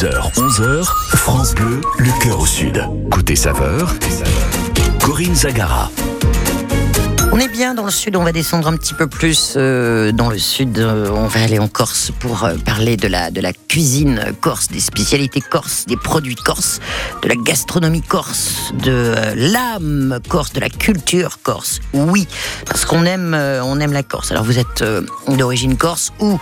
10h, 11h, France Bleu, le cœur au sud. Côté saveur, Corinne Zagara. On est bien dans le sud, on va descendre un petit peu plus euh, dans le sud. euh, on va aller en Corse pour euh, parler de la, de la cuisine corse, des spécialités corse, des produits corse, de la gastronomie corse, de l'âme corse, de la culture corse. Oui, parce qu'on aime, on aime la Corse. Alors vous êtes d'origine corse ou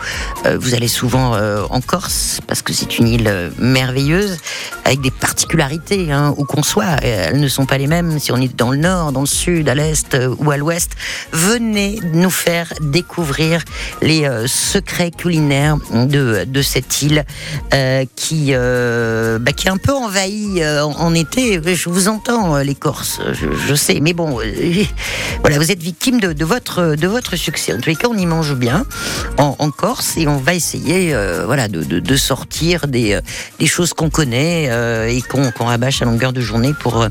vous allez souvent en Corse parce que c'est une île merveilleuse avec des particularités hein, où qu'on soit. Elles ne sont pas les mêmes si on est dans le nord, dans le sud, à l'est ou à l'ouest. Venez nous faire découvrir les euh, secrets culinaires de, de cette île euh, qui, euh, bah, qui est un peu envahie en, été. Je vous entends, les Corses, je, sais, mais bon, voilà, vous êtes victime de, votre, de votre succès. En tous les cas, on y mange bien en, Corse et on va essayer voilà, de, de, sortir des, des choses qu'on connaît et qu'on qu'on rabâche à longueur de journée pour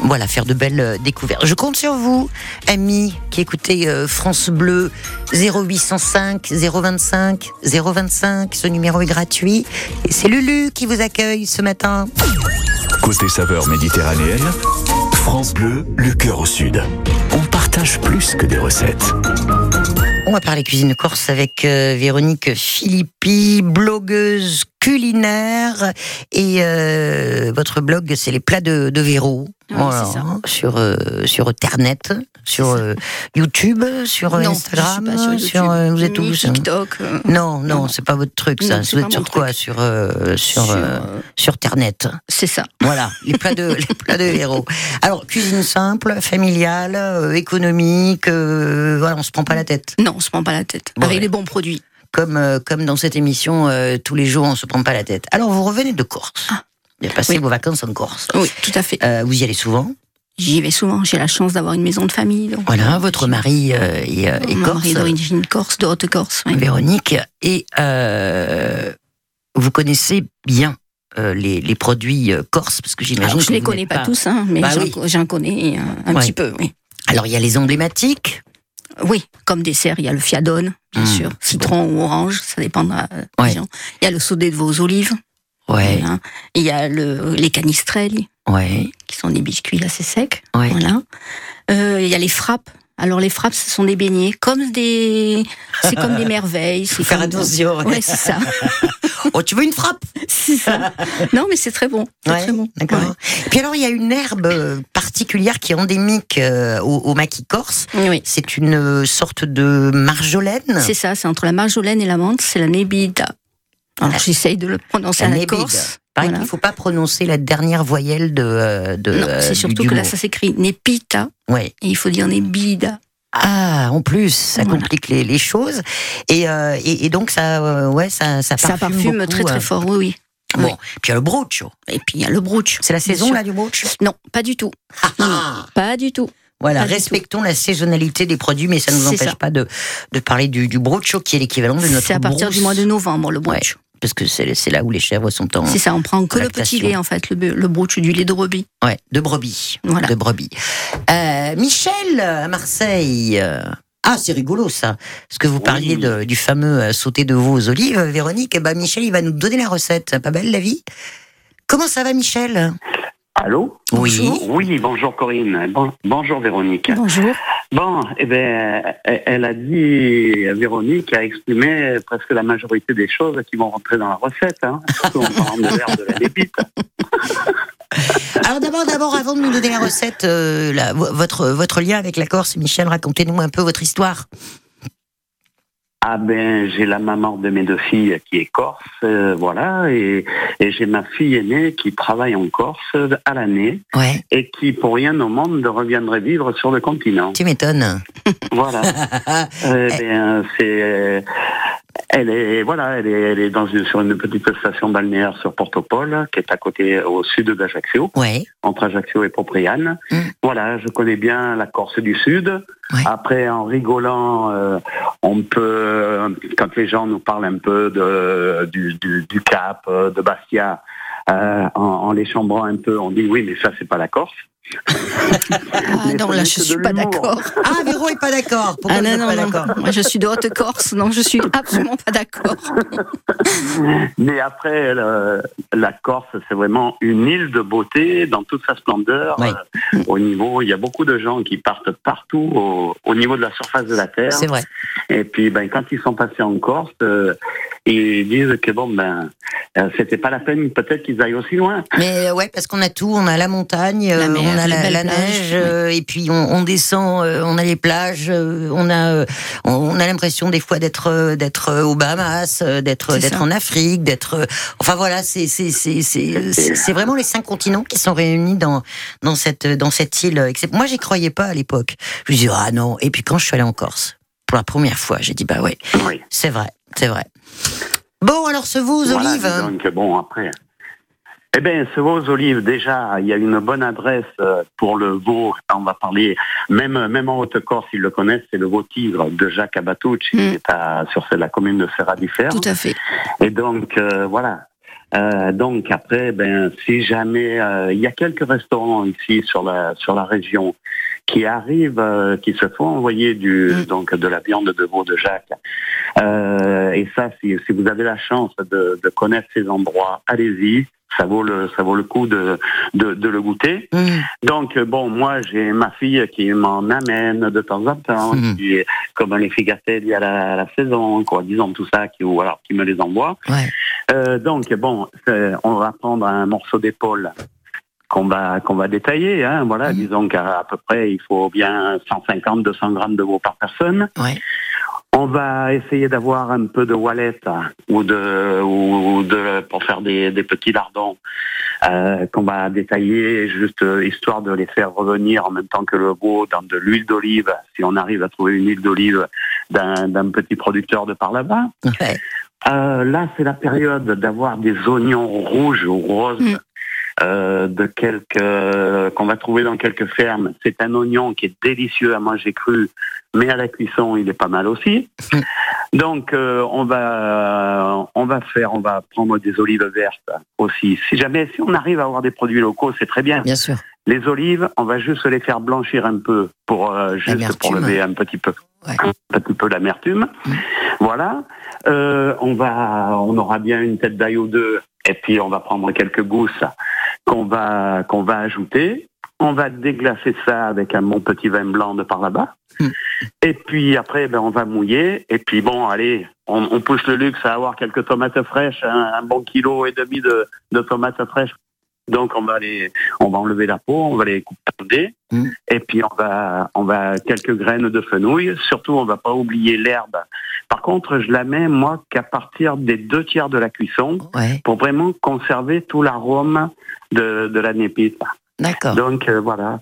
voilà, faire de belles euh, découvertes. Je compte sur vous, amis qui écoutez euh, France Bleu 0805 025 025. Ce numéro est gratuit et c'est Lulu qui vous accueille ce matin. Côté saveur méditerranéenne, France Bleu, le cœur au sud. On partage plus que des recettes. On va parler cuisine corse avec euh, Véronique Philippi, blogueuse culinaire. Et euh, votre blog, c'est les plats de, de Véro. Oui, c'est ça. Sur, euh, sur Ternet, sur euh, YouTube, sur euh, Non, Instagram. je suis pas sur euh, vous êtes ça TikTok. Non, non, Non. c'est pas votre truc, ça. Non, vous êtes sur quoi. Sur, euh, sur, sur, euh, euh, sur Ternet. C'est ça. Voilà, les plats de, les plats de héros. Alors, cuisine simple, familiale, euh, économique, euh, voilà, on se prend pas la tête. Non, on se prend pas la tête. Bon, Avec ouais. les bons produits. Comme, euh, comme dans cette émission, euh, tous les jours, on se prend pas la tête. Alors, vous revenez de Corse. Ah. Vous avez passé Oui. vos vacances en Corse. Oui, tout à fait. Euh, vous y allez souvent? J'y vais souvent. J'ai la chance d'avoir une maison de famille. donc, Voilà, euh, votre mari euh, est, euh, est Mon corse, mari est d'origine corse, de Haute-Corse. oui. Véronique, et vous connaissez bien euh, les, les produits euh, corses, parce que j'imagine je les vous connais pas, tous, hein, mais Bah j'en oui. connais un Ouais. petit peu. Oui. Alors, il y a les emblématiques? oui, comme dessert, il y a le fiadone, bien Mmh, sûr. Citron ou orange, ça dépendra des Ouais. gens. Il y a le saudé de vos olives. Ouais, voilà. Il y a le, les canistrelli, ouais, qui sont des biscuits assez secs. ouais. Voilà. Euh, Il y a les frappes. Alors les frappes, ce sont des beignets, comme des, c'est comme des merveilles. Faut faire attention. Ouais, c'est ça. Oh, tu veux une frappe? C'est ça. Non, mais c'est très bon. Ouais, très bon. D'accord. Ouais. Puis alors, il y a une herbe euh, particulière qui est endémique euh, au, au maquis corse. Oui. C'est une sorte de marjolaine? C'est ça, c'est entre la marjolaine et la menthe, c'est la nébida. Alors j'essaye de le prononcer la à la nébide. corse. Pareil Voilà. qu'il ne faut pas prononcer la dernière voyelle de. euh, de Non, euh, c'est du- surtout que là ça s'écrit népita Ouais. et il faut dire nébida. Ah, en plus, ça Voilà. complique les, les choses. Et, euh, et, et donc, ça, euh, ouais, ça, ça parfume, Ça parfume beaucoup, très très euh. fort, oui, oui. Bon, Oui. puis il y a le brooch. Et puis il y a le brooch. C'est la saison là du brooch? Non, pas du tout. Non, non, pas du tout. Voilà, Pas respectons la saisonnalité des produits, mais ça ne nous empêche ça. pas de, de parler du, du brocho qui est l'équivalent de notre C'est à partir brousse. du mois de novembre le brooch. Parce que c'est c'est là où les chèvres sont en. C'est ça, on prend que le petit lait en fait, le, le brooch du lait de brebis. Ouais, de brebis. Voilà. De brebis. Euh, Michel, à Marseille. euh, Ah, c'est rigolo ça. Parce que vous parliez de- du fameux euh, sauté de veau aux olives, Véronique. Eh ben, Michel, il va nous donner la recette. Pas belle la vie? Comment ça va, Michel? Allô Oui. Oui, bonjour Corinne. Bon- bonjour Véronique. Bonjour. Bon, eh ben, elle- a dit, Véronique a exprimé presque la majorité des choses qui vont rentrer dans la recette, hein, surtout en parlant de la lébite. Alors d'abord, d'abord, avant de nous donner la recette, euh, la- votre, votre lien avec la Corse, Michel, racontez-nous un peu votre histoire. Ah ben, j'ai la maman de mes deux filles qui est corse, euh, voilà, et, et j'ai ma fille aînée qui travaille en Corse à l'année Ouais, et qui, pour rien au monde, ne reviendrait vivre sur le continent. tu m'étonnes. Voilà. Eh bien, c'est. Elle est, voilà, elle est, elle est dans une, sur une petite station balnéaire sur Portopole, qui est à côté, au sud d'Ajaccio, Ouais, entre Ajaccio et Propriane. Mm. Voilà, je connais bien la Corse du Sud. Ouais. Après, en rigolant, euh, on peut, quand les gens nous parlent un peu de, du, du, du Cap, euh, de Bastia, euh, en, en les chambrant un peu, on dit oui, mais ça, c'est pas la Corse. Ah non, là, je suis pas d'accord. Ah, Véro est pas d'accord. Pourquoi Ah non, non, pas d'accord Moi, je suis de Haute-Corse, donc je suis absolument pas d'accord. Mais après, le- la Corse, c'est vraiment une île de beauté dans toute sa splendeur. Oui. Euh, au niveau, il y a beaucoup de gens qui partent partout au, au niveau de la surface de la terre. C'est vrai. Et puis, ben, quand ils sont passés en Corse, euh, ils disent que bon, ben, euh, c'était pas la peine, peut-être qu'ils aillent aussi loin. Mais euh, ouais, parce qu'on a tout, on a la montagne, La euh, mer, on a la, neige, euh, et puis on, on descend, euh, on a les plages, euh, on a, euh, on- a l'impression des fois d'être, euh, d'être aux Bahamas, euh, d'être, d'être en Afrique, d'être, euh, enfin voilà, c'est, c'est, c'est, c'est, vraiment les cinq continents qui sont réunis dans, dans cette, dans cette île. Moi, j'y croyais pas à l'époque. Je me dis ah non. Et puis quand je suis allée en Corse pour la première fois, j'ai dit bah ouais, Oui. c'est vrai, c'est vrai. Bon, alors ce veau aux Voilà, olives. hein. Donc, bon, après. Eh bien, ce veau aux olives, déjà, il y a une bonne adresse euh, pour le veau. On va parler, même, même en Haute-Corse, ils le connaissent, c'est le veau tigre de Jacques Abatucci, Mm. qui est à, sur la commune de Serra-du-Fer. Tout à fait. Et donc, euh, voilà. Euh, donc après, ben, si jamais euh, il y a quelques restaurants ici sur la sur la région qui arrivent, euh, qui se font envoyer du Mm. donc de la viande de veau de Jacques. Euh, et ça, si, si vous avez la chance de, de connaître ces endroits, allez-y. Ça vaut le ça vaut le coup de de, de le goûter. Mmh. Donc bon, moi j'ai ma fille qui m'en amène de temps en temps, Mhm. qui comme les figatelli à la, à la saison, quoi, disons tout ça, qui ou alors qui me les envoie. Ouais. Euh, donc bon, on va prendre un morceau d'épaule qu'on va qu'on va détailler. Hein, voilà, Mhm. disons qu'à à peu près il faut bien 150-200 grammes de veau par personne. Ouais. On va essayer d'avoir un peu de wallet ou de ou de pour faire des, des petits lardons euh, qu'on va détailler juste euh, histoire de les faire revenir en même temps que le veau dans de l'huile d'olive si on arrive à trouver une huile d'olive d'un d'un petit producteur de par là-bas. Ouais. Euh, là, c'est la période d'avoir des oignons rouges ou roses. Mm. Euh, de quelques qu'on va trouver dans quelques fermes. C'est un oignon qui est délicieux à manger cru, mais à la cuisson, il est pas mal aussi. Donc, euh, on va on va faire, on va prendre des olives vertes aussi. Si jamais, si on arrive à avoir des produits locaux, c'est très bien. Bien sûr. Les olives, on va juste les faire blanchir un peu pour euh, juste pour lever un petit peu, Ouais. un petit peu l'amertume. Mm. Voilà. Euh, on va, on aura bien une tête d'ail ou deux, et puis on va prendre quelques gousses qu'on va qu'on va ajouter. On va déglacer ça avec un bon petit vin blanc de par là-bas. Mm. Et puis après, ben, on va mouiller. Et puis bon, allez, on, on pousse le luxe à avoir quelques tomates fraîches, un, un bon kilo et demi de, de tomates fraîches. Donc on va les, on va enlever la peau, on va les couper Mm. et puis on va, on va quelques graines de fenouil. Surtout, on va pas oublier l'herbe. Par contre, je la mets moi qu'à partir des deux tiers de la cuisson Ouais. pour vraiment conserver tout l'arôme de, de la népite. D'accord. Donc euh, voilà.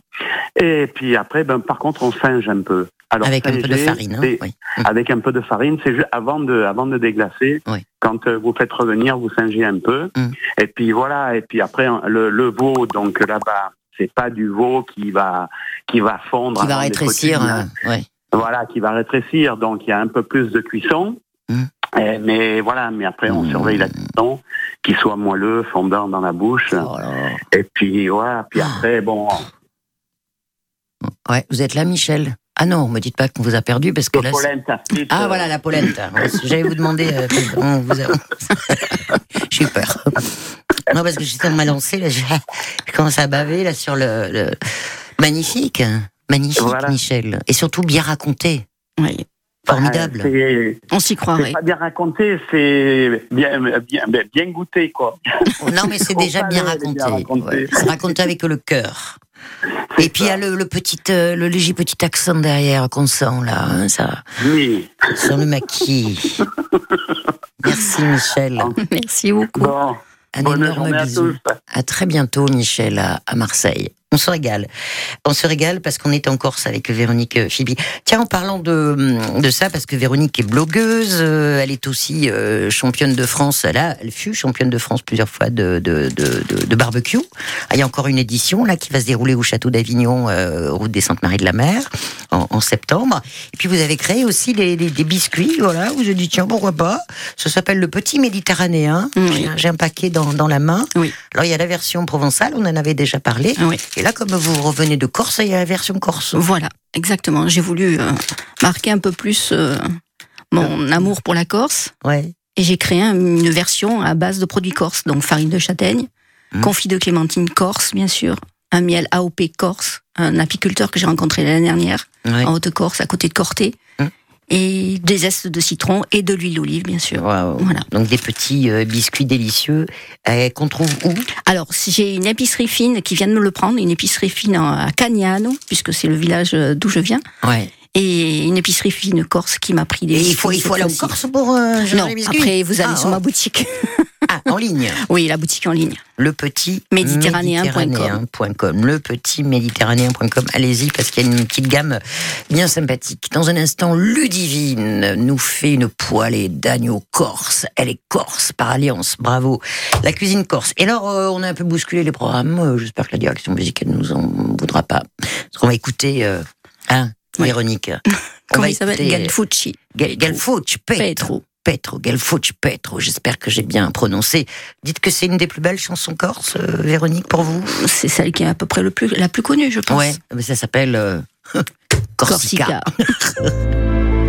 Et puis après, ben par contre, on singe un peu. Alors, Avec un peu de farine. Hein oui. Avec un peu de farine, c'est juste avant de avant de déglacer. Oui. Quand euh, vous faites revenir, vous singez un peu. Mm. Et puis voilà. Et puis après, le, le veau, donc là-bas, c'est pas du veau qui va qui va fondre. Qui va rétrécir. hein. ouais. Voilà, qui va rétrécir. Donc il y a un peu plus de cuisson. Mm. Et- mais voilà. Mais après, on Mm. surveille la cuisson, qu'il soit moelleux, fondant dans la bouche. Oh. Et puis voilà. Puis après, bon. Ouais, vous êtes là, Michel? Ah non, me dites pas qu'on vous a perdu parce que là. c'est- polenta Ah euh, voilà la polenta. J'allais vous demander. euh, on vous a- J'ai eu peur. Non parce que j'étais en train de me lancer là, je je commence à baver là sur le, le- magnifique, magnifique Voilà. Michel et surtout bien raconté, Oui. formidable. euh, On s'y C'est croirait. pas bien raconté, c'est bien, bien, bien, bien goûté, quoi. Non mais c'est déjà bien raconté. bien raconté. Ouais, C'est raconté avec le cœur. Et puis il y a le, le petit, euh, le léger petit accent derrière qu'on sent là, hein, ça, Oui. sur le maquis. Merci Michel. Merci beaucoup. Bon, Un bonne énorme journée à bisou. tous. À très bientôt, Michel, à, à Marseille. On se régale. On se régale parce qu'on est en Corse avec Véronique euh, Fibi. Tiens, en parlant de, de ça, parce que Véronique est blogueuse, euh, elle est aussi euh, championne de France. Elle, a, elle fut championne de France plusieurs fois de, de, de, de, barbecue. Ah, Il y a encore une édition là qui va se dérouler au château d'Avignon, euh, route des Saintes-Maries de la Mer, en, en septembre. Et puis vous avez créé aussi les, les- des biscuits. Voilà, vous avez dit tiens pourquoi pas? Ça s'appelle le petit méditerranéen. Oui. J'ai un- paquet dans, dans la main. Oui. Alors il y a la version provençale, on en avait déjà parlé. Oui. Et là, comme vous revenez de Corse, il y a la version Corse. Voilà, exactement. J'ai voulu euh, marquer un peu plus euh, mon amour pour la Corse. Ouais. Et j'ai créé un- une version à base de produits corse, donc farine de châtaigne, Mhm. confit de clémentine corse, bien sûr, un miel AOP corse, un apiculteur que j'ai rencontré l'année dernière ouais. en Haute-Corse, à côté de Corté. Et des zestes de citron et de l'huile d'olive, bien sûr. Voilà. Donc des petits euh, biscuits délicieux euh, qu'on trouve où? Alors, j'ai une épicerie fine qui vient de me le prendre, une épicerie fine à Cagnano, puisque c'est le village euh, d'où je viens, Ouais. Et une épicerie fine corse qui m'a pris des. Et il faut, il faut aller en. Corse pour euh, Non, les après vous allez Ah, sur oh. ma boutique. Ah, en ligne. oui, la boutique en ligne. Le petit Méditerranéen.com. Le petit méditerranéen.com. Allez-y parce qu'il y a une petite gamme bien sympathique. Dans un instant, Ludivine nous fait une poêlée d'agneau corse. Elle est corse par alliance. Bravo. La cuisine corse. Et alors, euh, on a un peu bousculé les programmes. Euh, J'espère que la direction musicale ne nous en voudra pas. Parce qu'on va écouter, euh, hein. Véronique. On Comment il s'appelle Galfucci. Gal- Galfucci, Petro. Petro. Petro, Galfucci, Petro. J'espère que j'ai bien prononcé. Dites que c'est une des plus belles chansons corse, euh, Véronique, pour vous? C'est celle qui est à peu près le plus, la plus connue, je pense. Ouais, mais ça s'appelle euh, Corsica. Corsica.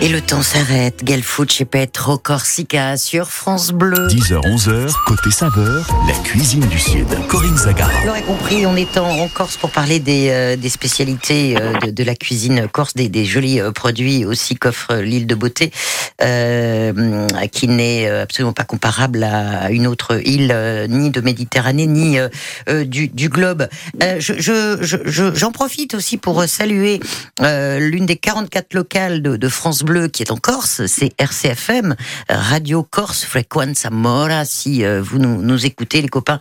Et le temps s'arrête. Gelfucci Petro Corsica sur France Bleu. 10h, 11h, côté saveur, la cuisine du Sud. Corinne Zagara. Vous l'aurez compris, on est en, en Corse pour parler des, euh, des spécialités euh, de, de la cuisine corse, des, des jolis euh, produits aussi qu'offre l'île de Beauté, euh, qui n'est absolument pas comparable à une autre île, ni de Méditerranée, ni du, du globe. Je, je, je, je- j'en profite aussi pour saluer l'une des 44 locales de, de France Bleu qui est en Corse, c'est RCFM, Radio Corse Frequenza Mora. Si euh, vous nous, nous écoutez, les copains,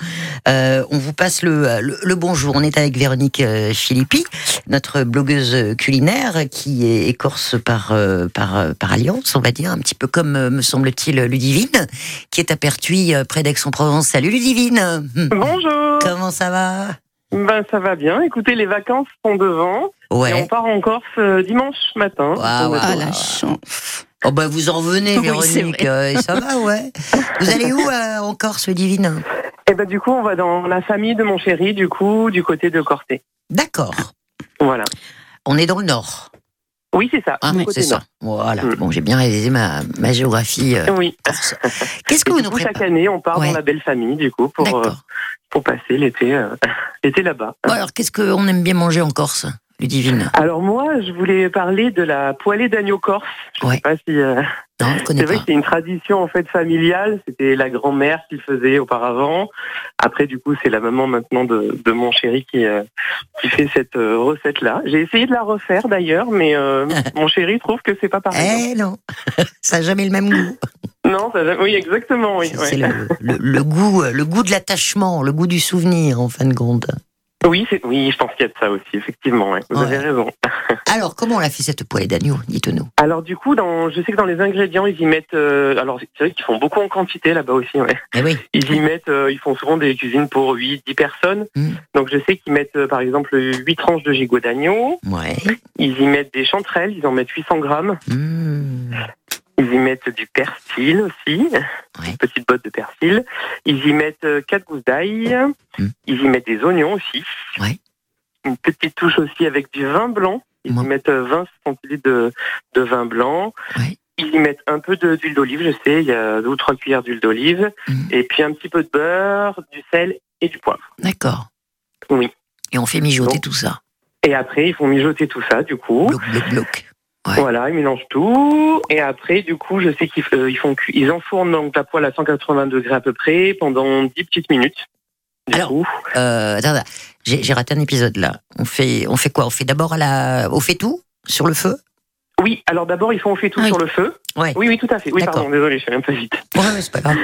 euh, on vous passe le, le, le bonjour. On est avec Véronique euh, Philippi, notre blogueuse culinaire qui est, est corse par, euh, par, euh, par alliance, on va dire, un petit peu comme, euh, me semble-t-il, Ludivine, qui est à Pertuis, euh, près d'Aix-en-Provence. Salut Ludivine Bonjour. Comment ça va? Ben ça va bien. Écoutez, les vacances sont devant et on Ouais. part en Corse euh, dimanche matin. Waouh, va- Ah la chance. Oh bah vous en c'est Véronique, euh, et ça va, ouais. Vous allez où euh, en Corse, Ludivine Et ben du coup, on va dans la famille de mon chéri, du coup, du côté de Corté. D'accord. Voilà. On est dans le nord. Oui, c'est ça. Du c'est ça. Voilà. Mm. Bon, j'ai bien réalisé ma, ma géographie. euh, Oui. Qu'est-ce que vous nous coup, chaque année, on part Ouais. dans la belle famille, du coup, pour euh, pour passer l'été euh, l'été là-bas. Bon, alors, qu'est-ce qu'on aime bien manger en Corse, Ludivine Alors moi, je voulais parler de la poêlée d'agneau corse. Je Ouais. sais pas si euh, Non, je connais C'est vrai pas. que c'est une tradition en fait familiale. C'était la grand-mère qui le faisait auparavant. Après, du coup, c'est la maman maintenant de, de mon chéri qui euh, qui fait cette euh, recette-là. J'ai essayé de la refaire d'ailleurs, mais euh, mon chéri trouve que c'est pas pareil. Eh non, ça n'a jamais le même goût. Non, ça, oui, exactement, oui. C'est ouais. le, le- le goût, le goût de l'attachement, le goût du souvenir, en fin de compte. Oui, c'est, oui, je pense qu'il y a de ça aussi, effectivement. ouais. Vous Ouais. avez raison. Alors, comment on a fait cette poêlée d'agneau Dites-nous. Alors du coup, dans, je sais que dans les ingrédients, ils y mettent. euh, alors c'est vrai qu'ils font beaucoup en quantité là-bas aussi. Ouais. Eh oui. Ils y mettent, euh, ils font souvent des cuisines pour 8, 10 personnes. Mm. Donc je sais qu'ils mettent euh, par exemple 8 tranches de gigot d'agneau. Ouais. Ils y mettent des chanterelles, ils en mettent 800 grammes. Mmh. Ils y mettent du persil aussi, Ouais. une petite botte de persil. Ils y mettent 4 gousses d'ail. Mm. Ils y mettent des oignons aussi. Ouais. Une petite touche aussi avec du vin blanc. Ils y mettent euh, 20 centilitres de, de vin blanc. Ouais. Ils y mettent un peu d'huile d'olive, je sais, il y a deux ou trois cuillères d'huile d'olive. Mm. Et puis un petit peu de beurre, du sel et du poivre. D'accord. Oui. Et on fait mijoter Donc, tout ça. Et après, ils font mijoter tout ça, du coup. Bloc, bloc, bloc. Ouais. Voilà, ils mélangent tout. Et après, du coup, je sais qu'ils euh, ils font ils enfournent donc la poêle à 180 degrés à peu près pendant 10 petites minutes. Du Alors, coup, Euh, attends, attends. j'ai raté un épisode là. On fait, on fait quoi? On fait d'abord à la, au fait tout sur le feu? oui, alors d'abord, ils font on fait tout Ah oui. sur le feu. Ouais. Oui, oui, tout à fait. Oui, pardon, désolé, je suis un peu vite. Ouais, ouais, c'est pas grave.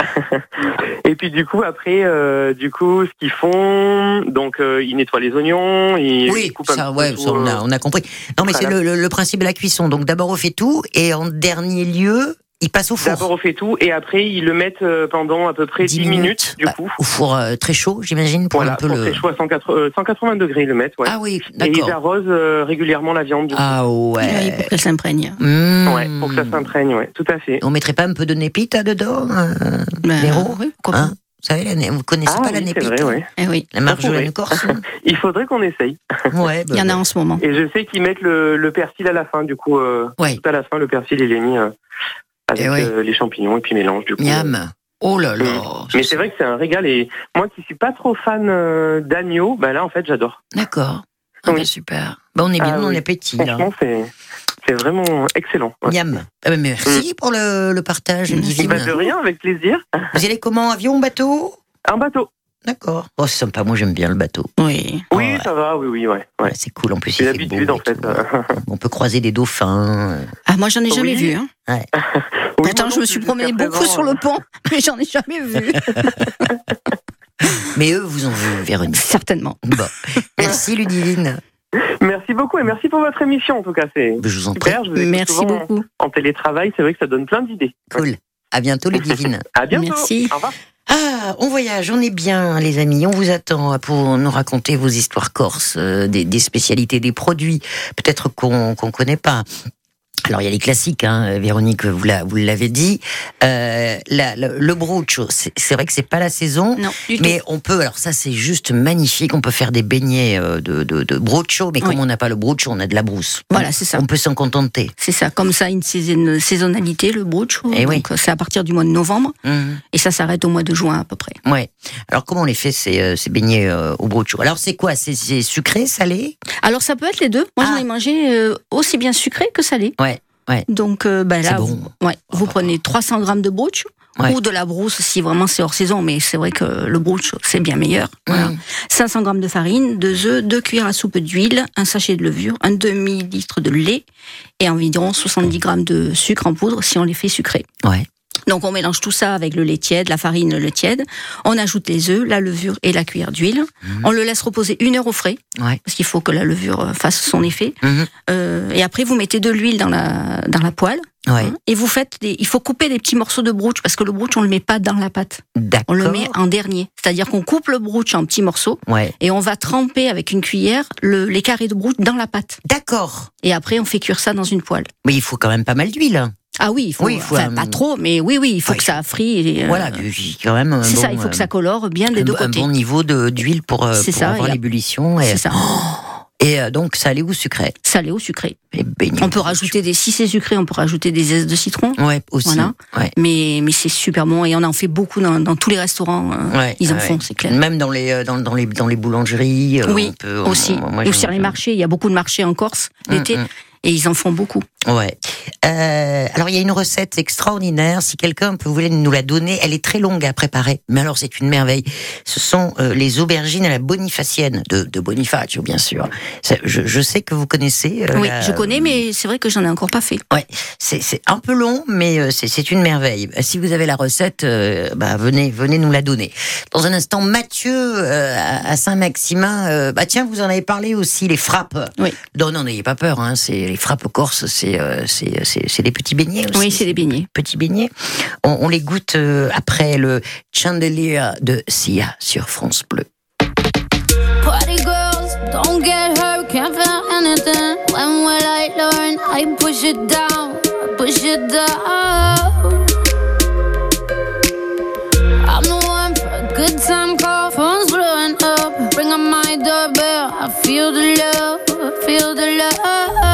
Et puis du coup, après, euh, du coup, ce qu'ils font, donc euh, ils nettoient les oignons, ils, Oui, ils coupent ça, ouais, tout, ça, on, a, euh, on a compris. Non, mais c'est le, le- le principe de la cuisson. Donc d'abord on fait tout et en dernier lieu, il passe au four. D'abord, on fait tout, et après, ils le mettent euh, pendant à peu près 10, 10 minutes, du Bah, coup. Au four euh, très chaud, j'imagine, pour Voilà, un peu pour le. très chaud à 180, euh, 180 degrés, ils le mettent, ouais. Ah oui, et ils d'accord. arrosent euh, régulièrement la viande. du coup. Ah Oui, ouais. pour qu'elle s'imprègne. Mmh. Ouais, pour que ça s'imprègne, ouais, tout à fait. On mettrait pas un peu de népita dedans euh, Ben, Véro oui, pourquoi hein Vous savez, la vous connaissez Ah pas la oui, c'est népita vrai, ouais. pas Eh oui, La marjolaine corse Il faudrait qu'on essaye. Ouais, bah, il y en a bah. en ce moment. Et je sais qu'ils mettent le, le persil à la fin, du coup, euh, Ouais. tout à la fin, le persil, il est mis euh, avec Eh oui. euh, les champignons et puis mélange, du coup. Miam. Oh là là. Mais c'est vrai que c'est un régal et moi qui suis pas trop fan euh, d'agneau, bah là en fait j'adore. D'accord. Ah, Oui. bah, super. Bah, on est bien Ah dans oui. Franchement c'est vraiment excellent. Ouais. Miam. Ah, merci pour le, le partage, Divine. Bah, de rien, avec plaisir. Vous allez comment Avion, bateau? Un bateau. D'accord. Oh, c'est sympa. Moi, j'aime bien le bateau. Oui. Oui, ouais. ça va, oui, oui, ouais. ouais. Ouais, c'est cool. En plus, C'est l'habitude en fait. On peut croiser des dauphins. Ah, moi, j'en ai jamais Oui. vu. Hein. Oui, Pourtant, je me suis jusqu'à beaucoup présent, sur euh, le pont, mais j'en ai jamais vu. Mais eux, vous en vu, Véronique. Certainement. Bon. Merci, Ludivine. Merci beaucoup et merci pour votre émission en tout cas. C'est Je vous en prie. super. Je vous écoute Merci souvent beaucoup. En télétravail, c'est vrai que ça donne plein d'idées. Cool. À bientôt, Ludivine. À bientôt. Merci. Au revoir. Ah, on voyage, on est bien, les amis. On vous attend pour nous raconter vos histoires corses, euh, des, des spécialités, des produits, peut-être qu'on qu'on connaît pas. Alors il y a les classiques, hein, Véronique, vous l'a- vous l'avez dit. Euh, la- le, le brucho, c'est vrai que c'est pas la saison, Non, du mais on peut. Alors ça c'est juste magnifique. On peut faire des beignets euh, de, de, mais Oui. comme on n'a pas le brucho, on a de la brousse. Voilà, c'est ça. On peut s'en contenter. C'est ça, comme ça, une saison- saisonnalité, le brucho. Eh oui. Donc, euh, c'est à partir du mois de novembre Mhm. et ça s'arrête au mois de juin à peu près. Ouais. Alors comment on les fait ces, euh, ces beignets euh, au brucho Alors c'est quoi? C'est c'est sucré, salé? Alors ça peut être les deux. Moi, Ah. j'en ai mangé euh, aussi bien sucré que salé. Ouais. Ouais. Donc euh, ben là, bon. vous, ouais, vous prenez 300 grammes de Ouais. ou de la brousse si vraiment c'est hors saison, mais c'est vrai que le brucho c'est bien meilleur. Voilà. Mhm. 500 grammes de farine, deux œufs, deux cuillères à soupe d'huile, un sachet de levure, un demi litre de lait et environ 70 grammes de sucre en poudre si on les fait sucrés. Ouais. Donc on mélange tout ça avec le lait tiède, la farine, le tiède. On ajoute les œufs, la levure et la cuillère d'huile. Mhm. On le laisse reposer une heure au frais Ouais. parce qu'il faut que la levure euh, fasse son effet. Mhm. Euh, et après vous mettez de l'huile dans la dans la poêle Ouais. hein, et vous faites des. Il faut couper des petits morceaux de broutch parce que le broutch on le met pas dans la pâte. D'accord. On le met en dernier. C'est-à-dire qu'on coupe le broutch en petits morceaux Ouais. et on va tremper avec une cuillère le, les carrés de broutch dans la pâte. D'accord. Et après on fait cuire ça dans une poêle. Mais il faut quand même pas mal d'huile. Ah oui, il faut, Oui, il faut enfin, un- pas trop, mais oui, oui, il faut Ouais, que ça frie. et, euh, Voilà, quand même. un c'est ça, il faut que euh, ça colore bien des un, deux un côtés. bon niveau d'huile pour, euh, pour ça, avoir et l'ébullition. Et, C'est ça, et euh, donc salé ou sucré? Salé ou sucré. Beignets. On peut rajouter des, si c'est sucré, on peut rajouter des zestes de citron. Ouais, aussi. Voilà. Ouais. Mais, mais c'est super bon et on en fait beaucoup dans, dans tous les restaurants. euh, Ouais, ils en ouais. font, c'est clair. Même dans les, euh, dans, dans les, dans les boulangeries. euh, Oui, on peut, Aussi. on- moi, et les marchés, il y a beaucoup de marchés en Corse l'été Mm, mm. Et ils en font beaucoup. Ouais. Euh, alors il y a une recette extraordinaire. Si quelqu'un peut voulait nous la donner, elle est très longue à préparer, mais alors c'est une merveille. Ce sont euh, les aubergines à la bonifacienne de, de Bonifacio, bien sûr. Je, je sais que vous connaissez. euh, oui, la- je connais, mais c'est vrai que j'en ai encore pas fait. Ouais, c'est un peu long, mais c'est une merveille. Si vous avez la recette, bah venez venez nous la donner. Dans un instant, Mathieu à Saint-Maximin. bah tiens, vous en avez parlé aussi les frappes. Oui. Non, non, n'ayez pas peur. Hein, c'est les frappes corses, c'est euh, c'est c'est c'est des petits beignets aussi. Oui, c'est des beignets. petits beignets. On, on les goûte euh, après le chandelier de Sia sur France Bleu. Party girls, don't get hurt, can't feel anything. When will I learn? I push it down, push it down. I'm the one for a good time call, phone's blowing up. Bring on my doorbell, I feel the love, I feel the love.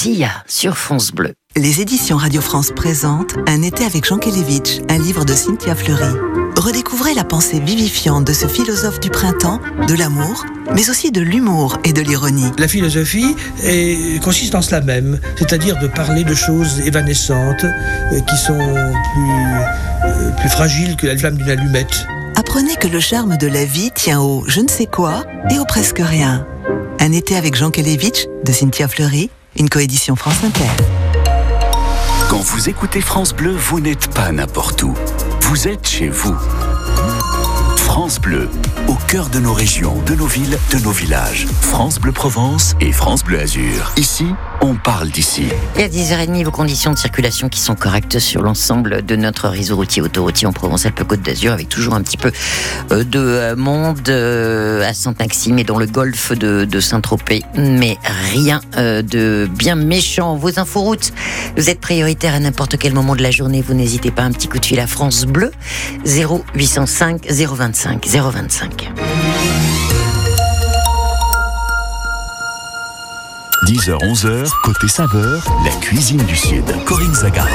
Sia sur France Bleu. Les éditions Radio France présentent Un été avec Jean Kelevitch, un livre de Cynthia Fleury. Redécouvrez la pensée vivifiante de ce philosophe du printemps, de l'amour, mais aussi de l'humour et de l'ironie. La philosophie est- consiste en cela même, c'est-à-dire de parler de choses évanescentes euh, qui sont plus, euh, plus fragiles que la flamme d'une allumette. Apprenez que le charme de la vie tient au je ne sais quoi et au presque rien. Un été avec Jean Kelevitch de Cynthia Fleury, une coédition France Inter. Quand vous écoutez France Bleu, vous n'êtes pas n'importe où. Vous êtes chez vous. France Bleu, au cœur de nos régions, de nos villes, de nos villages. France Bleu Provence et France Bleu Azur. Ici, on parle d'ici. Et à 10h30, vos conditions de circulation qui sont correctes sur l'ensemble de notre réseau routier autoroutier en Provence-Alpes-Côte d'Azur, avec toujours un petit peu euh, de euh, monde euh, à Saint-Maxime et dans le golfe de, Saint-Tropez, mais rien de bien méchant. Vos inforoutes, vous êtes prioritaires à n'importe quel moment de la journée, vous n'hésitez pas un petit coup de fil à France Bleu, 0805 025 025. 10h, 11h, côté saveur, la cuisine du Sud. Corinne Zagara.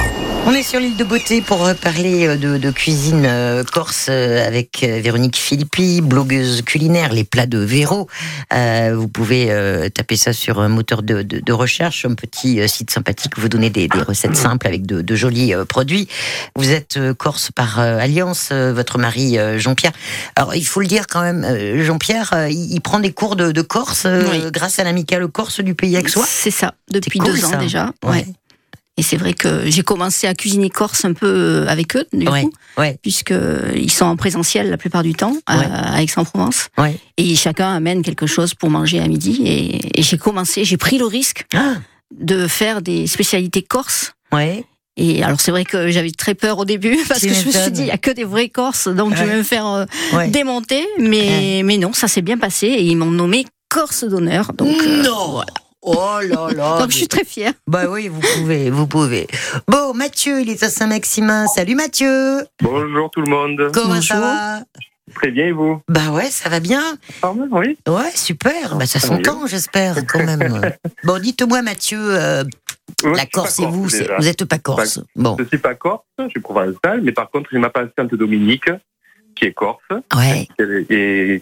On est sur l'île de Beauté pour parler euh, de, de cuisine euh, corse euh, avec Véronique Philippi, blogueuse culinaire, les plats de Véro. Euh, vous pouvez euh, taper ça sur un moteur de, de- de recherche, un petit site sympathique où vous donnez des, des recettes simples avec de, de jolis euh, produits. Vous êtes corse par alliance, votre mari Jean-Pierre. Alors il faut le dire quand même, Jean-Pierre, il, il prend des cours de, de Corse Oui. grâce à l'amicale Corse du pays C'est ça, depuis cool, deux ans déjà. Ouais. Ouais. Et c'est vrai que j'ai commencé à cuisiner corse un peu euh, avec eux, du Ouais, coup, ouais, puisque ils sont en présentiel la plupart du temps à, Ouais. à Aix-en-Provence. ouais. Et chacun amène quelque chose pour manger à midi. Et, et j'ai commencé, j'ai pris le risque Ah, de faire des spécialités corses. ouais. Et alors c'est vrai que j'avais très peur au début parce que je me suis dit il y a que des vrais Corses donc je vais me faire euh, démonter mais mais non ça s'est bien passé et ils m'ont nommé Corse d'honneur donc euh, non Oh là là donc je suis très fière. Bah oui, vous pouvez, vous pouvez. Bon, Mathieu, il est à Saint-Maximin. Salut Mathieu Bonjour tout le monde. Comment ça Bonjour. va? Très bien et vous? Bah ouais, ça va bien. Ah ouais, Oui. Ouais, super. Bah ça Tant s'entend, j'espère, quand même. Bon, dites-moi Mathieu, euh, la Corse et vous, vous êtes pas Corse. Bon, Je suis pas corse, je suis provençal, mais par contre j'ai ma patiente Dominique qui est corse. ouais. Et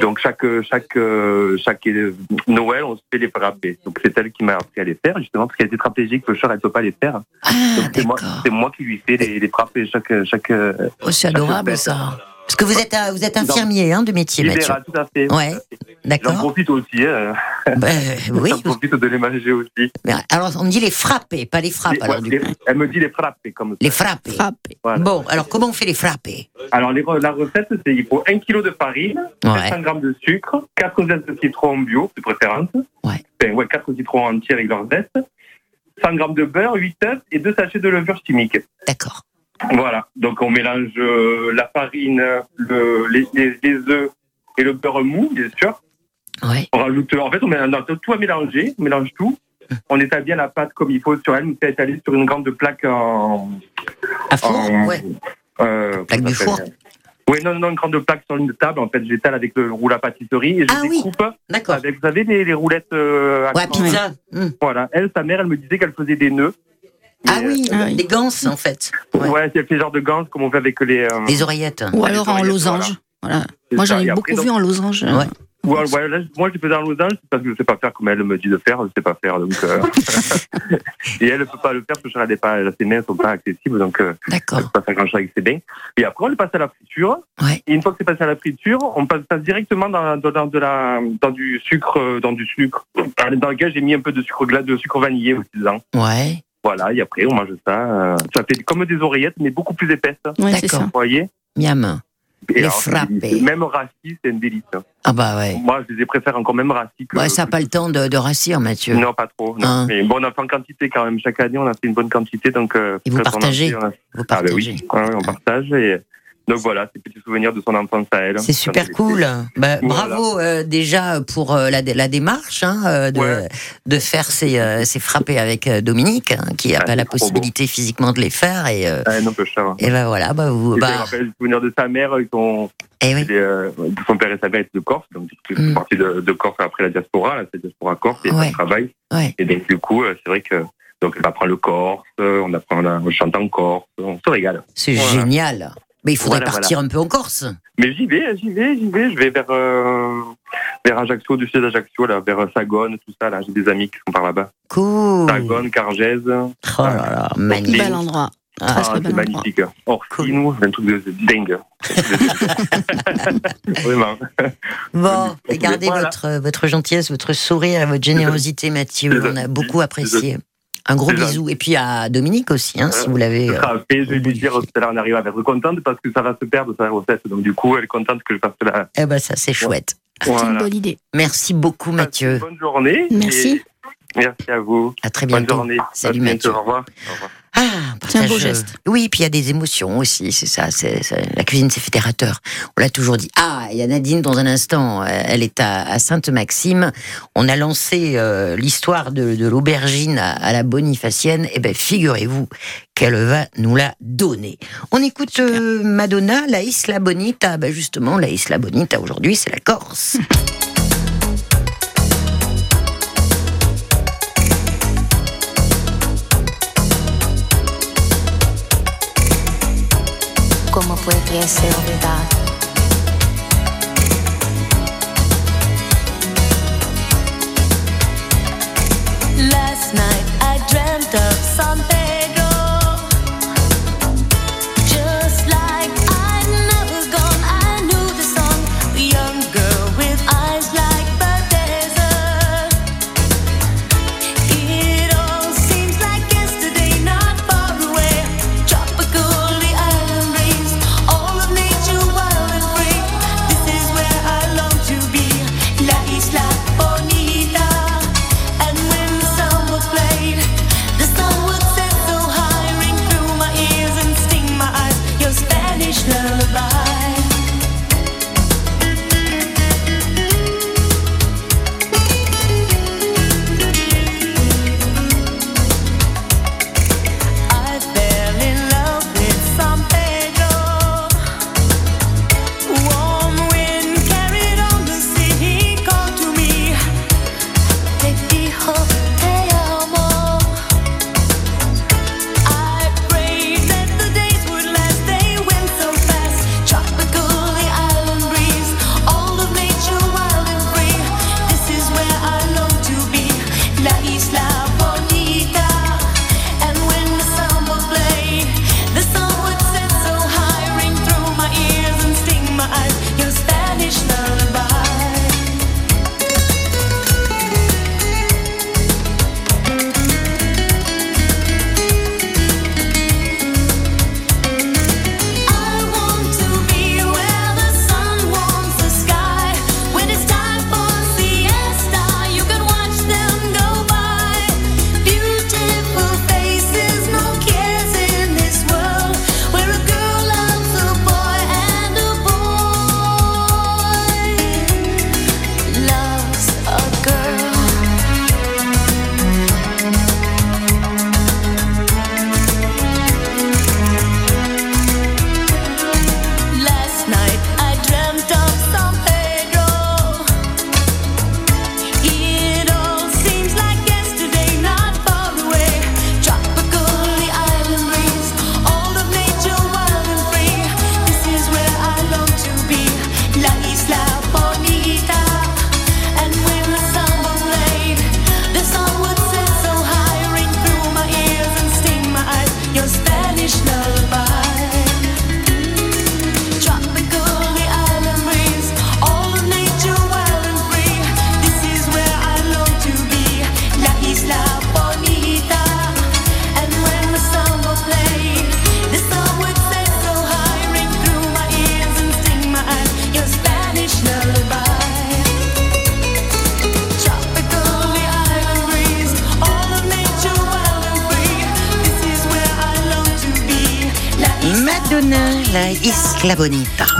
donc chaque chaque euh, chaque euh, Noël on se fait les frappés. Donc c'est elle qui m'a appris à les faire justement parce qu'elle est tétraplégique, le chat elle peut pas les faire. Ah, c'est moi qui lui fais les, les frappés chaque chaque euh, Oh, c'est adorable ça. Parce que vous êtes, euh, vous êtes infirmier hein, de métier, Mathieu. libéral, tout à fait. Ouais, J'en d'accord. profite aussi. Hein. Bah, oui. J'en profite de les manger aussi. Mais Alors, on me dit les frappés, pas les frappes. Les- alors, ouais, les- elle me dit les frappés comme ça. Les frappés. Voilà. Bon, alors comment on fait les frappés? Alors, les la recette, c'est il faut 1 kg de farine, Ouais. 700 g de sucre, 4 zestes de citron bio, de préférence. Ouais. Enfin, ouais, 4 citrons entiers avec leurs zestes. 100 g de beurre, 8 œufs et 2 sachets de levure chimique. D'accord. Voilà. Donc, on mélange euh, la farine, le, les, les, les œufs et le beurre mou, bien sûr. Ouais. On rajoute, en fait, on mélange tout à mélanger, on mélange tout. On établit bien la pâte comme il faut sur elle, mais c'est étalé sur une grande plaque en. À four en- Ouais. euh, Plaque du four Oui, non, non, une grande plaque sur une table. En fait, j'étale avec le roule à pâtisserie et je Ah oui. découpe D'accord. avec, vous savez, les, les roulettes. euh, à Ouais, pizza. Hmm. Voilà. Elle, sa mère, elle me disait qu'elle faisait des nœuds. Ah oui, oui. des ganses en fait. euh, Ouais. Ouais, c'est le genre de gants comme on fait avec les. euh, Des oreillettes. Ou alors les en losange. Voilà. Moi j'en ai après, beaucoup vu donc- en losange. Ouais. Ouais, ouais, là, moi, je faisais en losange parce que je sais pas faire comme elle me dit de faire. Je sais pas faire. Donc, euh, et elle ne peut pas le faire parce n'est pas, ses mains sont pas accessibles. Donc, euh, elle peut pas faire grand chose avec ses mains. Et après, on le passe à la friture. Ouais. Et une fois que c'est passé à la friture, on passe passe directement dans, dans, dans de la, dans du sucre, euh, dans du sucre, dans lequel j'ai mis un peu de sucre glace, de sucre vanillé aussi dedans. Ouais. Voilà. Et après, on mange ça. euh, ça fait comme des oreillettes, mais beaucoup plus épaisses. Vous Ouais, c'est D'accord. ça. voyez? Miam. Et Les alors, frappés. délicieux. Même rassis, c'est un délice. hein. Ah bah ouais. Moi, je les préfère encore même rassis que. Ouais, ça n'a pas le temps de, de rassir, Mathieu. Non, pas trop. Non. Hein. Mais bon, on a fait en quantité quand même. Chaque année, on a fait une bonne quantité. Donc, euh, Et vous quand on a partagez fait, on a- Vous Ah, ben partagez. oui, Ouais, ouais, on partage. Et Donc voilà, c'est petits souvenirs de son enfance à elle. C'est super cool. Bah, Voilà. Bravo euh, déjà pour euh, la, la démarche hein, euh, de, Ouais. de faire ces, euh, ces frappés avec euh, Dominique, hein, qui n'a Ah, pas la possibilité physiquement de les faire. Et, euh, Ouais, non, peu cher. et ben voilà, bah, vous, Et bah, je me rappelle le souvenir de sa mère, ils sont, eh oui. son père et sa mère étaient de Corse, donc c'est Mm. parti de, de Corse après la diaspora, la diaspora Corse, et Ouais. ça travaille. Ouais. Et donc du coup, c'est vrai que donc on apprend le Corse, on apprend, on chante en Corse, on se régale. C'est Voilà. génial. Mais il faudrait Voilà, partir un peu en Corse. Mais j'y vais, j'y vais, j'y vais, je vais vers euh, vers Ajaccio, du sud d'Ajaccio, là, vers Sagone, tout ça, là, j'ai des amis qui sont par là-bas. Cool. Sagone, Cargèse. Oh là là, magnifique. Bel endroit. Ah, Ah, c'est magnifique. Orsino, c'est un truc de dingue. Vraiment. Bon, et gardez Voilà. votre, votre gentillesse, votre sourire, votre générosité, Mathieu. On a beaucoup apprécié. Un gros bisou. Et puis à Dominique aussi, hein, si Euh, vous l'avez. Euh, je vais lui dire tout à l'heure, on arrive à être contente parce que ça va se perdre sa recette. Donc du coup, elle est contente que je fasse la. Eh ben, ça, c'est chouette. C'est une bonne idée. Merci beaucoup, Mathieu. Bonne journée. Merci. et Merci à vous. À très Bonne bientôt. journée. Salut, À bientôt. Mathieu. Au revoir. Au revoir. Ah, C'est un beau partage- geste. Oui, puis il y a des émotions aussi, c'est ça. C'est, c'est- la cuisine, c'est fédérateur. On l'a toujours dit. Ah, il y a Nadine dans un instant. euh, Elle est à, à Sainte-Maxime. On a lancé euh, l'histoire de, de l'aubergine à, à la Bonifacienne. Eh ben, figurez-vous qu'elle va nous la donner. On écoute euh, Madonna, la Isla Bonita. Ben justement, la Isla Bonita aujourd'hui, c'est la Corse. ¿Cómo pudiese olvidar? Last night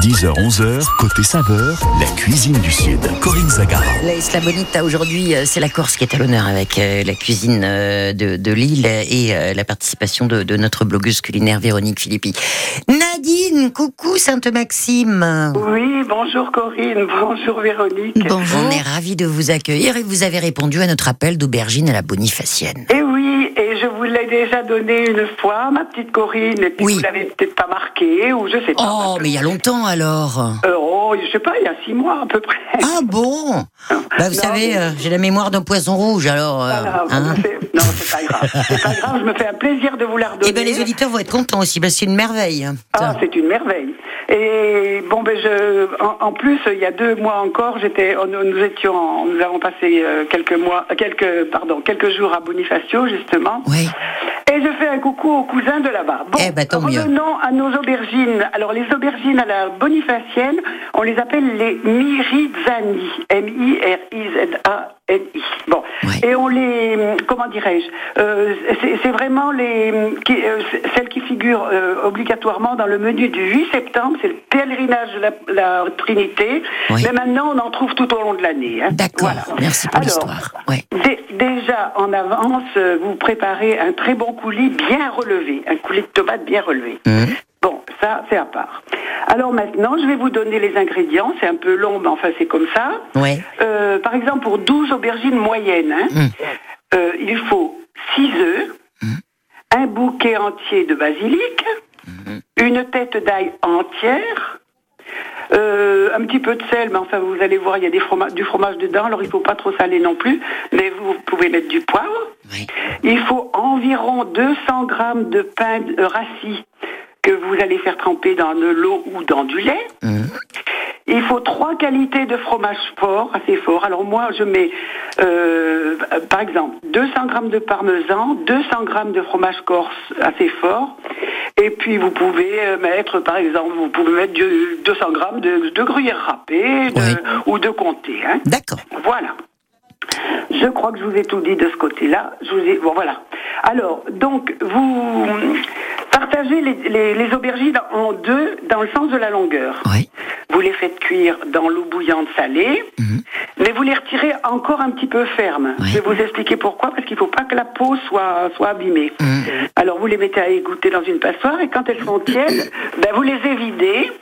10h-11h, côté saveur, la cuisine du Sud. Corinne Zagara. La Isla Bonita, aujourd'hui, euh, c'est la Corse qui est à l'honneur avec euh, la cuisine euh, de, de l'île et la participation de, de notre blogueuse culinaire Véronique Philippi. Nadine, coucou Sainte-Maxime. Oui, bonjour Corinne, bonjour Véronique. On est ravis de vous accueillir et vous avez répondu à notre appel d'aubergine à la bonifacienne. Et oui, et je vous l'ai déjà donné une fois, ma petite Corinne, et puis vous l'avez peut-être pas marqué, ou je sais pas. Oh, mais il y a longtemps alors. Euh, oh, je sais pas, il y a six mois à peu près. Ah bon Bah vous Non, savez, mais- euh, j'ai la mémoire d'un poisson rouge alors. euh, Voilà, hein. non, c'est pas grave. C'est pas grave, je me fais un plaisir de vous la redonner. Eh ben les auditeurs vont être contents aussi, que c'est une merveille. hein. Ah, c'est une merveille. Et bon, ben je, en, en plus, il y a deux mois encore, j'étais, nous étions, nous avons passé euh, quelques mois, quelques, pardon, quelques jours à Bonifacio justement. Oui. Et je fais un coucou aux cousins de là-bas. Bon, Eh ben, tant mieux. revenons à nos aubergines. Alors les aubergines à la bonifacienne, on les appelle les Mirizani. Bon. Et on les, comment dirais-je, euh, c'est vraiment les, qui- euh, celles qui figurent euh, obligatoirement dans le menu du 8 septembre. C'est le pèlerinage de la, la Trinité. Mais maintenant, on en trouve tout au long de l'année. hein. D'accord, merci pour Alors, l'histoire. Ouais. Déjà, en avance, euh, vous préparez un très bon coulis bien relevé, un coulis de tomates bien relevé. Mmh. Bon, ça, c'est à part. Alors maintenant, je vais vous donner les ingrédients. C'est un peu long, mais enfin, c'est comme ça. Ouais. Euh, par exemple, pour 12 aubergines moyennes, hein, euh, il faut 6 œufs, un bouquet entier de basilic, une tête d'ail entière, euh, un petit peu de sel, mais enfin vous allez voir, il y a des froma- du fromage dedans, alors il faut pas trop saler non plus, mais vous pouvez mettre du poivre. Il faut environ 200 grammes de pain rassis que vous allez faire tremper dans de l'eau ou dans du lait. Il faut trois qualités de fromage fort, assez fort. Alors moi, je mets, euh, par exemple, 200 grammes de parmesan, 200 grammes de fromage corse assez fort. Et puis vous pouvez euh, mettre, par exemple, vous pouvez mettre du 200 grammes de, de gruyère râpée de- ou de comté. Hein. D'accord. Voilà. Je crois que je vous ai tout dit de ce côté-là. Je vous ai... Bon, voilà. Alors, donc, vous partagez les, les- les aubergines en deux dans le sens de la longueur. Vous les faites cuire dans l'eau bouillante salée, mais vous les retirez encore un petit peu fermes. Je vais vous expliquer pourquoi, parce qu'il ne faut pas que la peau soit, soit abîmée. Alors, vous les mettez à égoutter dans une passoire, et quand elles sont tièdes, ben, vous les évidez.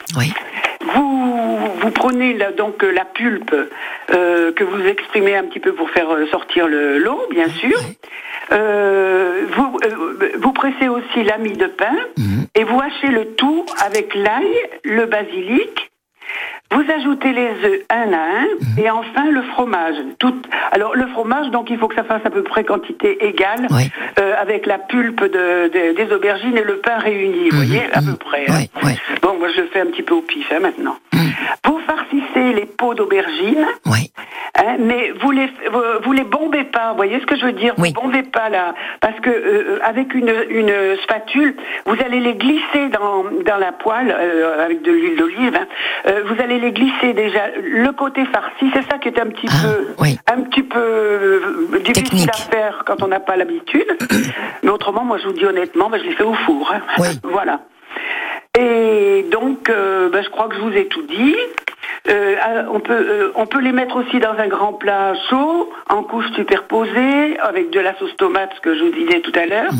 Vous, vous prenez là, donc la pulpe euh, que vous exprimez un petit peu pour faire euh, sortir le- l'eau, bien sûr. Euh, vous, euh, vous pressez aussi la mie de pain et vous hachez le tout avec l'ail, le basilic. Vous ajoutez les œufs un à un et enfin le fromage. Tout, alors le fromage, donc il faut que ça fasse à peu près quantité égale euh, avec la pulpe de- de- des aubergines et le pain réuni, vous voyez, à peu près. hein. Bon, moi je fais un petit peu au pif hein, maintenant. Vous farcissez les pots d'aubergines, hein, mais vous les vous, vous les bombez pas. Vous voyez ce que je veux dire? Vous bombez pas là, parce que euh, avec une, une spatule, vous allez les glisser dans, dans la poêle euh, avec de l'huile d'olive. hein. Euh, vous allez les glisser déjà le côté farci. C'est ça qui est un petit peu un petit peu euh, difficile à faire quand on n'a pas l'habitude. mais autrement, moi je vous dis honnêtement, ben, je les fais au four. hein. Voilà. Et donc, euh, ben, je crois que je vous ai tout dit. Euh, ah, on, peut, euh, on peut les mettre aussi dans un grand plat chaud, en couches superposées, avec de la sauce tomate, ce que je vous disais tout à l'heure.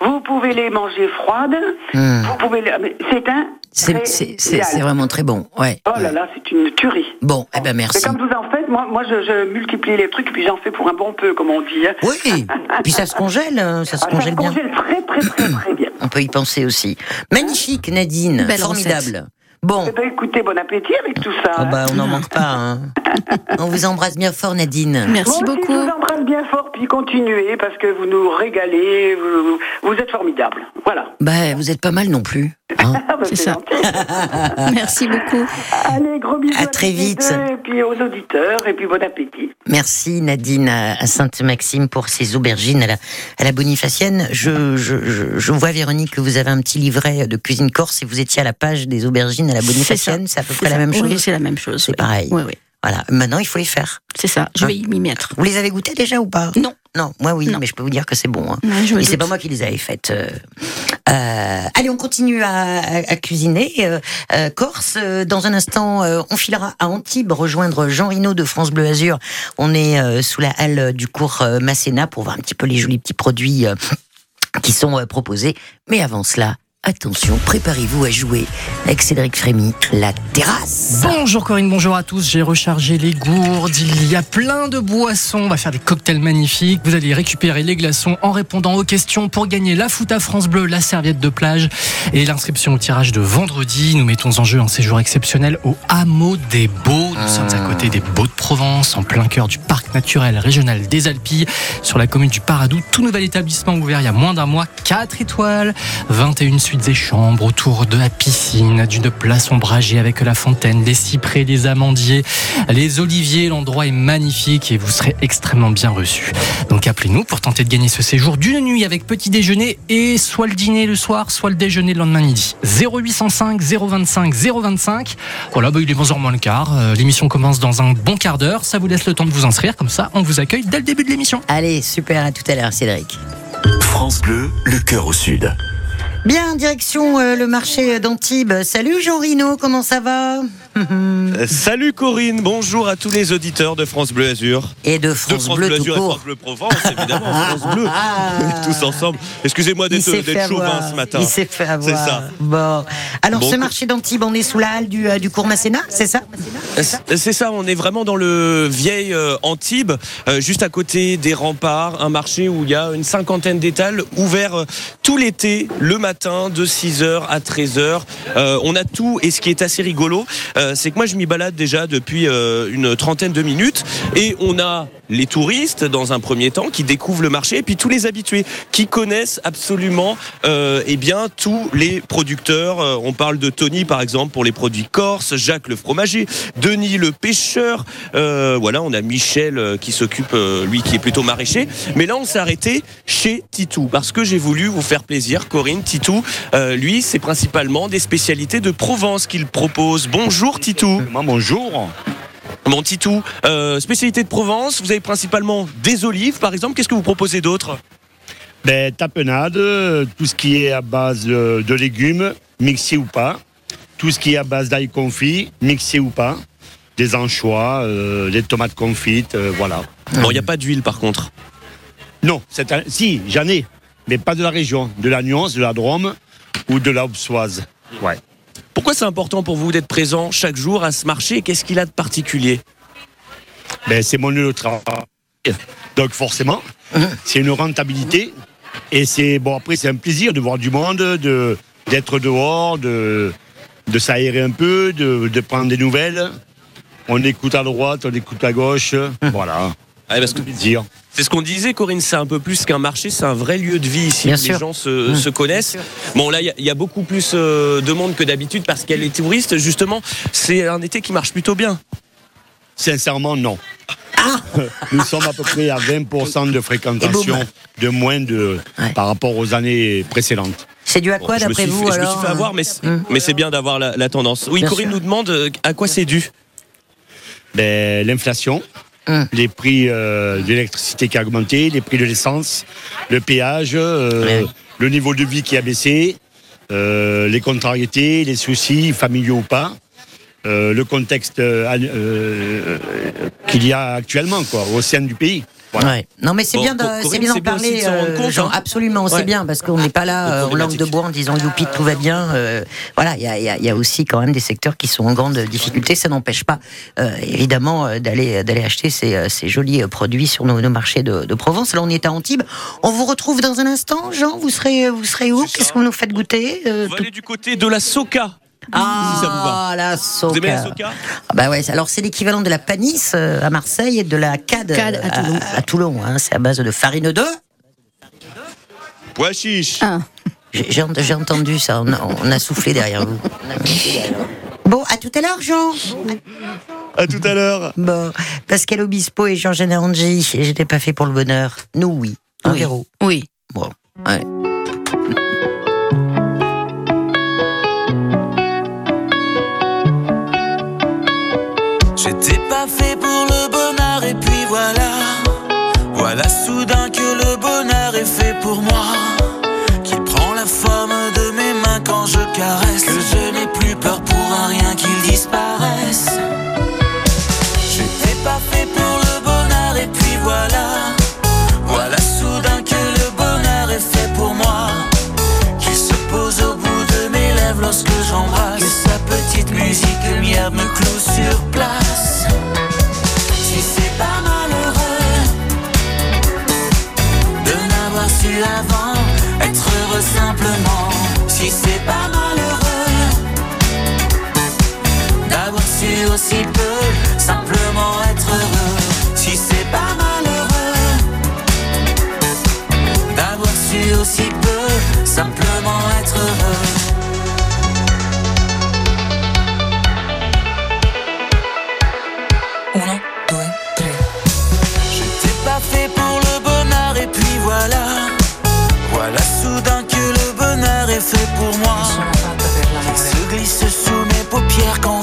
Vous pouvez les manger froides. Vous pouvez les... mais C'est un... C'est- C'est c'est- c'est vraiment très bon. Ouais. Oh là là, c'est une tuerie. Bon, eh ben merci. Comme vous en faites, moi, moi je, je multiplie les trucs, puis j'en fais pour un bon peu, comme on dit. hein. Oui, puis ça se congèle, hein, ça se Ah, ça congèle se bien. congèle très très très très bien. On peut y penser aussi. Magnifique, Nadine, Belle formidable. Bon. Eh ben, écoutez, bon appétit avec tout ça. Oh bah, on n'en manque pas. hein. On vous embrasse bien fort, Nadine. Moi aussi, Je vous embrasse bien fort, puis continuez, parce que vous nous régalez, vous, vous êtes formidables. Voilà. Bah, vous êtes pas mal non plus. C'est ça. Merci beaucoup. Allez, gros bisous À très toutes les vite. deux, et puis aux auditeurs, et puis bon appétit. Merci Nadine à à Sainte-Maxime pour ces aubergines à la, à la Bonifacienne. Je, je, je, je vois Véronique que vous avez un petit livret de cuisine corse et vous étiez à la page des aubergines à la Bonifacienne. C'est à peu près la même chose. Oui, c'est la même chose. C'est pareil. Oui, oui. Voilà. Maintenant, il faut les faire. C'est ça, je Hein vais m'y mettre. Vous les avez goûtées déjà ou pas? Non. Non, moi oui, Non. mais je peux vous dire que c'est bon. hein. Ouais, Et c'est pas moi qui les avais faites. euh. Euh, allez, on continue à, cuisiner. euh, Corse, dans un instant, on filera à Antibes rejoindre Jean Rino de France Bleu Azur. On est sous la halle du cours Masséna pour voir un petit peu les jolis petits produits qui sont proposés. Mais avant cela, attention, préparez-vous à jouer avec Cédric Frémy, la terrasse. Bonjour Corinne, bonjour à tous. J'ai rechargé les gourdes. Il y a plein de boissons. On va faire des cocktails magnifiques. Vous allez récupérer les glaçons en répondant aux questions pour gagner la foot à France Bleu, la serviette de plage et l'inscription au tirage de vendredi. Nous mettons en jeu un séjour exceptionnel au hameau des Beaux. Nous sommes à côté des Beaux de Provence, en plein cœur du parc naturel régional des Alpilles, sur la commune du Paradou. Tout nouvel établissement ouvert il y a moins d'un mois, 4 étoiles, 21 suites et chambres autour de la piscine, d'une place ombragée avec la fontaine, des cyprès, des amandiers, les oliviers. L'endroit est magnifique et vous serez extrêmement bien reçus. Donc appelez-nous pour tenter de gagner ce séjour d'une nuit avec petit déjeuner et soit le dîner le soir, soit le déjeuner le lendemain midi. 0805 025 025. Voilà, bah, il est 11h moins le quart. Euh, L'émission commence dans un bon quart d'heure. Ça vous laisse le temps de vous inscrire. Comme ça, on vous accueille dès le début de l'émission. Allez, super, à tout à l'heure, Cédric. France Bleu, le cœur au sud. Bien, direction euh, le marché d'Antibes. Salut Jean Rino, comment ça va? Salut Corinne, bonjour à tous les auditeurs de France Bleu Azur. Et de De France, Bleu, Azur et. France Bleu Provence, évidemment, France Bleu. Tous ensemble. Excusez-moi d'être chauvin ce matin. Il s'est fait avoir. C'est ça. Bon. Alors, Bon, ce marché d'Antibes, on est sous la halle du, euh, du cours Masséna, c'est ça? C'est c'est ça, on est vraiment dans le vieil euh, Antibes, euh, juste à côté des remparts, un marché où il y a une cinquantaine d'étals ouverts euh, tout l'été, le matin, de 6h à 13h. Euh, on a tout, et ce qui est assez rigolo, euh, c'est que moi je m'y balade déjà depuis euh, une trentaine de minutes, et on a les touristes dans un premier temps qui découvrent le marché, et puis tous les habitués qui connaissent absolument euh, eh bien, tous les producteurs. Euh, on parle de Tony par exemple pour les produits corses, Jacques le fromager, Denis le pêcheur, euh, voilà, on a Michel euh, qui s'occupe, euh, lui qui est plutôt maraîcher. Mais là on s'est arrêté chez Titou parce que j'ai voulu vous faire plaisir, Corinne. Titou, euh, lui c'est principalement des spécialités de Provence qu'il propose. Bonjour Titou. bonjour. Bon Titou, euh, spécialité de Provence, vous avez principalement des olives par exemple, qu'est-ce que vous proposez d'autre? Ben, tapenade, euh, tout ce qui est à base euh, de légumes, mixé ou pas. Tout ce qui est à base d'ail confit, mixé ou pas. Des anchois, euh, des tomates confites, euh, voilà. Bon, il n'y a pas d'huile par contre. Non, c'est un- si, j'en ai, mais pas de la région. De la Nuance, de la Drôme ou de la Auxoise. Ouais. Pourquoi c'est important pour vous d'être présent chaque jour à ce marché? Qu'est-ce qu'il a de particulier? Ben, c'est mon lieu de travail. Donc forcément, c'est une rentabilité. Et c'est bon après c'est un plaisir de voir du monde, de d'être dehors, de de s'aérer un peu, de, de prendre des nouvelles. On écoute à droite, on écoute à gauche, voilà. Ah, parce que Dire. c'est ce qu'on disait, Corinne, c'est un peu plus qu'un marché, c'est un vrai lieu de vie ici Bien où sûr. les gens se, Mmh. se connaissent. Bon, là, il y a- il y, a beaucoup plus euh, de monde que d'habitude parce qu'il y a les touristes. Justement, c'est un été qui marche plutôt bien. Sincèrement, non. Nous sommes à peu près à 20% de fréquentation de moins de par rapport aux années précédentes. C'est dû à quoi d'après vous fait- Je me suis fait avoir, mais, c'est- mais c'est bien d'avoir la, la tendance. Oui, Bien Corinne sûr. nous demande euh, à quoi c'est dû? Ben, L'inflation, Hum. les prix euh, de l'électricité qui a augmenté, les prix de l'essence, le péage, euh, le niveau de vie qui a baissé, euh, les contrariétés, les soucis, familiaux ou pas, euh, le contexte euh, euh, qu'il y a actuellement quoi, au sein du pays. Voilà. Ouais. Non mais c'est Bon, bien, de- Corinne, c'est bien d'en parler, euh, compte, Jean. hein. Absolument, c'est Ouais. bien parce qu'on n'est pas là Aux euh, en langue de bois en disant youpi tout va bien. euh, voilà, il y a, il y a- il y a aussi quand même des secteurs qui sont en grande difficulté. Ça n'empêche pas euh, évidemment euh, d'aller d'aller acheter ces, euh, ces jolis produits sur nos, nos marchés de, de Provence. Là, on est à Antibes. On vous retrouve dans un instant, Jean. Vous serez vous serez où? Qu'est-ce que vous nous faites goûter euh, On va aller du côté de la Soca. Ah, si ça vous va. la Vous aimez la soca. Soca Ah Bah ouais, alors c'est l'équivalent de la panisse euh, à Marseille et de la cad, Cad à euh, Toulon. à Toulon, hein. C'est à base de farine de. Pois chiche. Ah. J'ai j'ai ent- j'ai entendu ça, on a, on a soufflé derrière vous. Bon, à tout à l'heure, Jean. À tout à l'heure. Bon, Pascal Obispo et Jean Angie, j'étais pas fait pour le bonheur. Nous, oui. Un Oui. Véro. Oui. Bon, ouais. J'étais pas fait pour le bonheur et puis voilà. Voilà soudain que le bonheur est fait pour moi. Qu'il prend la forme de mes mains quand je caresse. Que je n'ai plus peur pour un rien qu'il disparaisse. J'étais pas fait pour le bonheur et puis voilà. Voilà soudain que le bonheur est fait pour moi. Qu'il se pose au bout de mes lèvres lorsque j'embrasse. Que sa petite musique lumière me paupières quand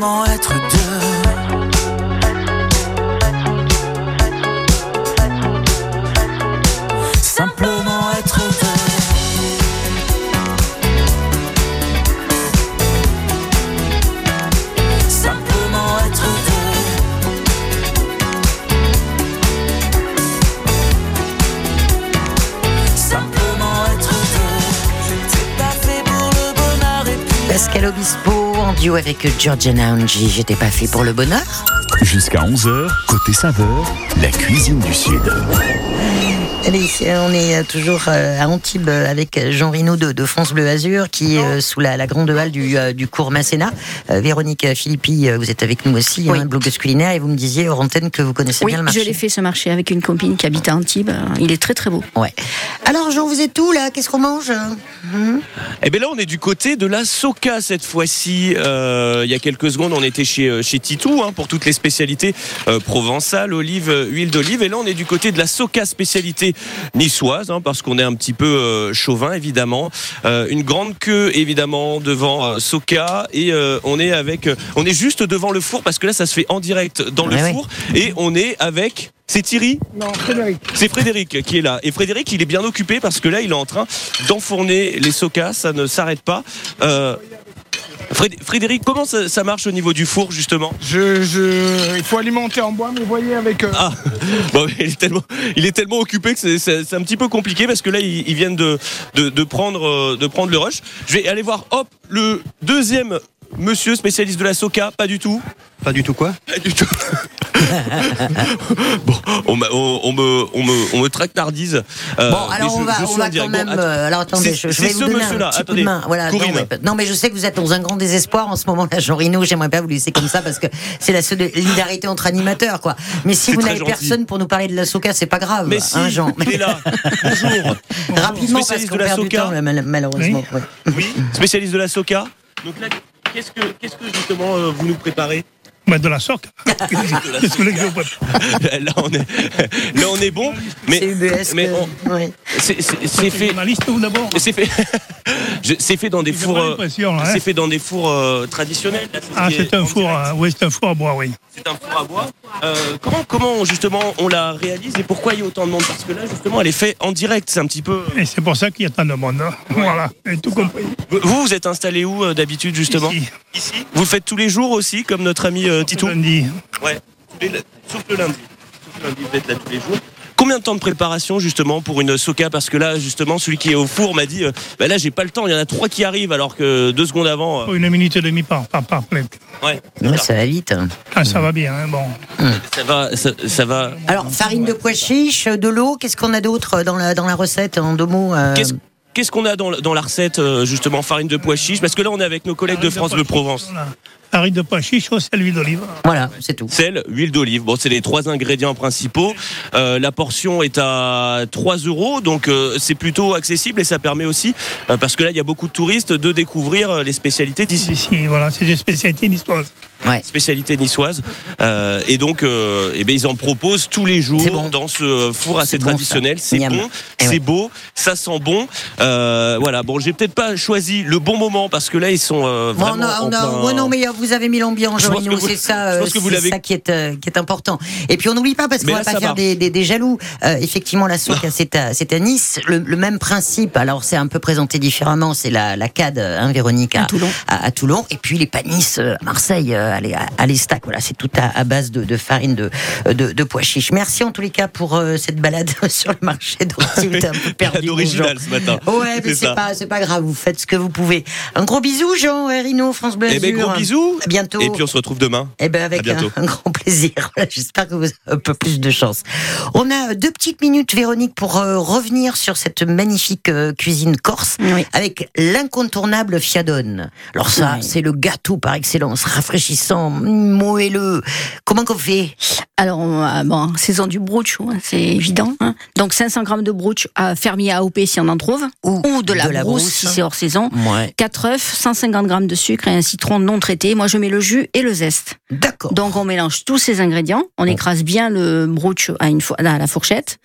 Simplement être deux. Avec Georgiana Angie. J'étais pas fait pour le bonheur. Jusqu'à 11h, côté saveur, la cuisine du Sud. Allez, on est euh, toujours euh, à Antibes euh, avec Jean Rino de, de France Bleu Azur qui est sous la, la grande halle du, du cours Masséna. Véronique Philippi, vous êtes avec nous aussi, Oui. hein, blogueuse culinaire, et vous me disiez hors antenne que vous connaissez Oui, bien le je marché. l'ai fait ce marché avec une copine qui habite à Antibes. Il est très très beau. Ouais. Alors Jean, vous êtes où là? Qu'est-ce qu'on mange? Hum? Eh bien là, on est du côté de la Soca cette fois-ci. Euh, il y a quelques secondes, on était chez, chez Titou hein, pour toutes les spécialités euh, provençales, olive, euh, huile d'olive. Et là, on est du côté de la Soca spécialité niçoise, hein, parce qu'on est un petit peu euh, chauvin, évidemment. Euh, une grande queue, évidemment, devant euh, Soca. Et on est avec, on est juste devant le four, parce que là, ça se fait en direct dans le Ouais, ouais. four. Et on est avec... C'est Thierry Non, Frédéric. c'est Frédéric qui est là. Et Frédéric, il est bien occupé parce que là, il est en train d'enfourner les socas. Ça ne s'arrête pas. Euh, Fréd- Frédéric, comment ça, ça marche au niveau du four, justement? Je, je, il faut alimenter en bois, mais vous voyez avec. euh, Ah, bon, il est tellement, il est tellement occupé que c'est- un petit peu compliqué parce que là, ils, ils viennent de, de, de prendre, euh, de prendre le rush. Je vais aller voir, hop, le deuxième monsieur spécialiste de la soca. Pas du tout. Pas du tout quoi? Pas du tout. bon, on, m'a- on- on me, on me, on me traquenardise. Euh, Bon, mais alors on je- va, je on va quand direct. même. Bon, att- euh, alors attendez, c'est- je, vais ce vous donner un petit coup de main. Voilà, non, mais, non, mais je sais que vous êtes dans un grand désespoir en ce moment-là, Jean Rino. J'aimerais pas vous laisser comme ça parce que c'est la solidarité entre animateurs, quoi. Mais si vous n'avez personne pour nous parler de la soca, c'est pas grave, Mais si, hein, Jean. est là. Bonjour. Rapidement, parce Spécialiste qu'on de la perd du soca. temps, là, mal- malheureusement. Oui, spécialiste de la soca. Donc là, qu'est-ce que, qu'est-ce que justement euh, vous nous préparez? Bah, de la sorte. Là, on est, là, on est bon. Mais, C'est UBS. mais on- ouais. c'est, c'est- c'est fait. D'abord C'est fait. Je- c'est fait dans des fours. euh, hein. C'est fait dans des fours euh, traditionnels. là, Ah, c'est un four, oui, c'est un four à bois, oui. C'est un four à bois. Euh, comment, comment justement on la réalise et pourquoi il y a autant de monde? Parce que là, justement, elle est faite en direct. C'est un petit peu. Et c'est pour ça qu'il y a tant de monde. hein. Voilà, et tout compris. Vous, vous êtes installé où euh, d'habitude justement? Ici. Ici. Vous le faites tous les jours aussi, comme notre ami euh, Titou Lundi. Ouais. tous les- Sauf le lundi. Sauf le lundi, vous êtes là tous les jours. Combien de temps de préparation justement pour une soca? Parce que là, justement, celui qui est au four m'a dit, euh, bah là, j'ai pas le temps. Il y en a trois qui arrivent, alors que deux secondes avant. euh, Une minute et demie par, par, par plate. ouais. Ouais, ça va vite. Ah, ça va bien, hein, bon. Ça va, ça, ça va. Alors, farine de pois chiche, de l'eau, qu'est-ce qu'on a d'autre dans la, dans la recette en deux mots euh, Qu'est-ce Qu'est-ce qu'on a dans, la- dans la recette, euh, justement, farine de pois chiche? Parce que là, on est avec nos collègues de France Bleu Provence. Farine de pois chiche, sel, huile d'olive. Voilà, c'est tout. Sel, huile d'olive. Bon, c'est les trois ingrédients principaux. Euh, la portion est à 3 euros, donc euh, c'est plutôt accessible et ça permet aussi, euh, parce que là, il y a beaucoup de touristes, de découvrir les spécialités d'ici. Ici, voilà, c'est des spécialités niçoises. Ouais. Spécialité niçoise. Euh, et donc, euh, eh ben, ils en proposent tous les jours dans ce four assez bon, traditionnel. C'est bon, Eh c'est ouais. beau, ça sent bon. Euh, voilà. Bon, j'ai peut-être pas choisi le bon moment parce que là, ils sont euh, Bon, vraiment. on a- on en a- plein- ouais, non, mais euh, vous avez mis l'ambiance, vous- c'est ça, je euh, pense que vous c'est l'avez- ça qui est, euh, qui est important. Et puis on n'oublie pas, parce qu'on là, va pas faire des, des- des jaloux. Euh, effectivement, la soca, c'est à, c'est à Nice. Le, le même principe, alors c'est un peu présenté différemment, c'est la, la CAD, hein, Véronique, à, à, à Toulon. Et puis les panisses euh, à Marseille, euh, à, l'E- à l'Estac. Voilà, c'est tout à, à base de, de farine de, de, de pois chiches. Merci en tous les cas pour euh, cette balade sur le marché êtes un peu perdu. Ce matin. Ouais, mais C'est pas, c'est pas grave, vous faites ce que vous pouvez. Un gros bisou, Jean, Rino, France Bleu. Eh ben, gros bisous. À bientôt. Et puis on se retrouve demain. Eh ben avec bientôt. un, un grand plaisir. Voilà, J'espère que vous avez un peu plus de chance. On a deux petites minutes, Véronique, pour euh, revenir sur cette magnifique euh, cuisine corse avec l'incontournable fiadone. Alors ça, Oui. c'est le gâteau par excellence, rafraîchissant, moelleux. Comment qu'on fait? Alors, bon, saison du bruccio, hein, c'est évident. hein. Donc, 500 grammes de bruccio à fermier AOP si on en trouve, ou, de la, de la brousse, brousse. si c'est hors saison. Ouais. 4 œufs, 150 grammes de sucre et un citron non traité. Moi, je mets le jus et le zeste. D'accord. Donc, on mélange tous ces ingrédients. On écrase bien le bruccio à, une à la fourchette.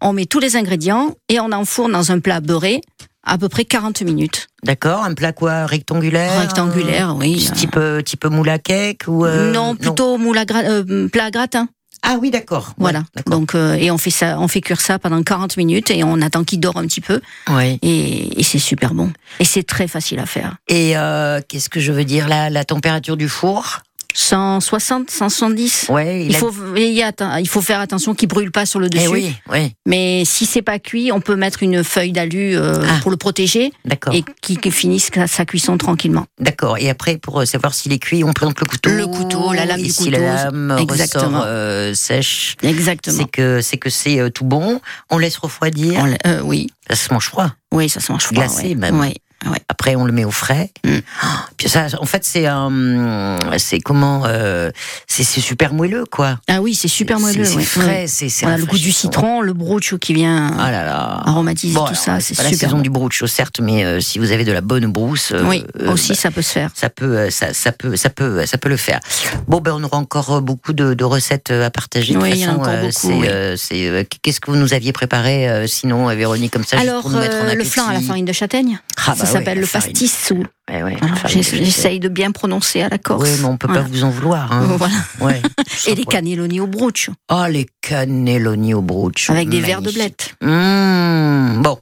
On met tous les ingrédients et on enfourne dans un plat beurré à peu près 40 minutes. D'accord, un plat quoi? Rectangulaire? Rectangulaire, oui. Type, type moule à cake ou euh, non, plutôt moule à gra- euh, plat à gratin. Ah oui, d'accord. Voilà. Donc euh, et on fait ça, on fait cuire ça pendant 40 minutes et on attend qu'il dort un petit peu. Oui. Et, et c'est super bon. Et c'est très facile à faire. Et euh, qu'est-ce que je veux dire là? La température du four? 160, 170. Ouais, il il a- faut veiller il faut faire attention qu'il brûle pas sur le dessus. Eh oui, oui. Mais si c'est pas cuit, on peut mettre une feuille d'alu euh, pour le protéger Ah. Et qui, qui finisse sa- sa cuisson tranquillement. D'accord. Et après, pour euh, savoir s'il est cuit, on plante le couteau. Le couteau, la lame et du si couteau. la lame Exactement. ressort euh, sèche, Exactement. c'est que c'est que c'est euh, tout bon. On laisse refroidir. On la- oui. Ça se mange froid. Oui, ça se mange froid. Glacé ouais. même. Ouais, ouais. Après, on le met au frais. Ah, Puis ça, en fait, c'est un, c'est comment, euh, c'est super moelleux, quoi. Ah oui, c'est super moelleux. c'est ouais. frais, c'est- Voilà, le goût du citron, le bruccio qui vient Ah là là. aromatiser Bon, tout alors, ça, c'est pas la super. saison bon. du bruccio, certes, mais euh, si vous avez de la bonne brousse, euh, Oui, euh, aussi bah, ça peut se faire. ça peut, euh, ça, ça peut, ça peut, ça peut le faire. Bon, ben, on aura encore euh, beaucoup de, de recettes euh, à partager. De Oui, toute il y en a façon, encore euh, beaucoup, c'est, oui. euh, euh, qu'est-ce que vous nous aviez préparé, euh, sinon, euh, Véronique, comme ça, juste Alors, pour nous mettre en euh, le appétit flan à la farine de châtaigne, Ah, bah s'appelle le farine. pastis. Ou... Ouais, Voilà, châtaigne. J'essaye de bien prononcer à la Corse. Oui, mais on peut pas vous en vouloir. Hein. Voilà. Ouais. Et les cannelloni au bruccio, Oh, les cannelloni au bruccio. avec des verres de blette. Mmh, bon,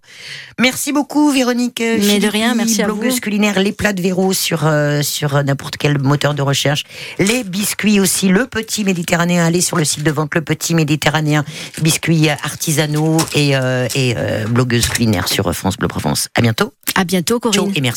merci beaucoup Véronique. euh, Mais de rien, merci à blogueuse vous. culinaire, les plats de Véro sur euh, sur euh, n'importe quel moteur de recherche, les biscuits aussi, le petit méditerranéen. Allez sur le site de vente le petit méditerranéen, biscuits artisanaux et euh, et euh, blogueuse culinaire sur France Bleu Provence. À bientôt. À bientôt, Corinne. Ciao et merci.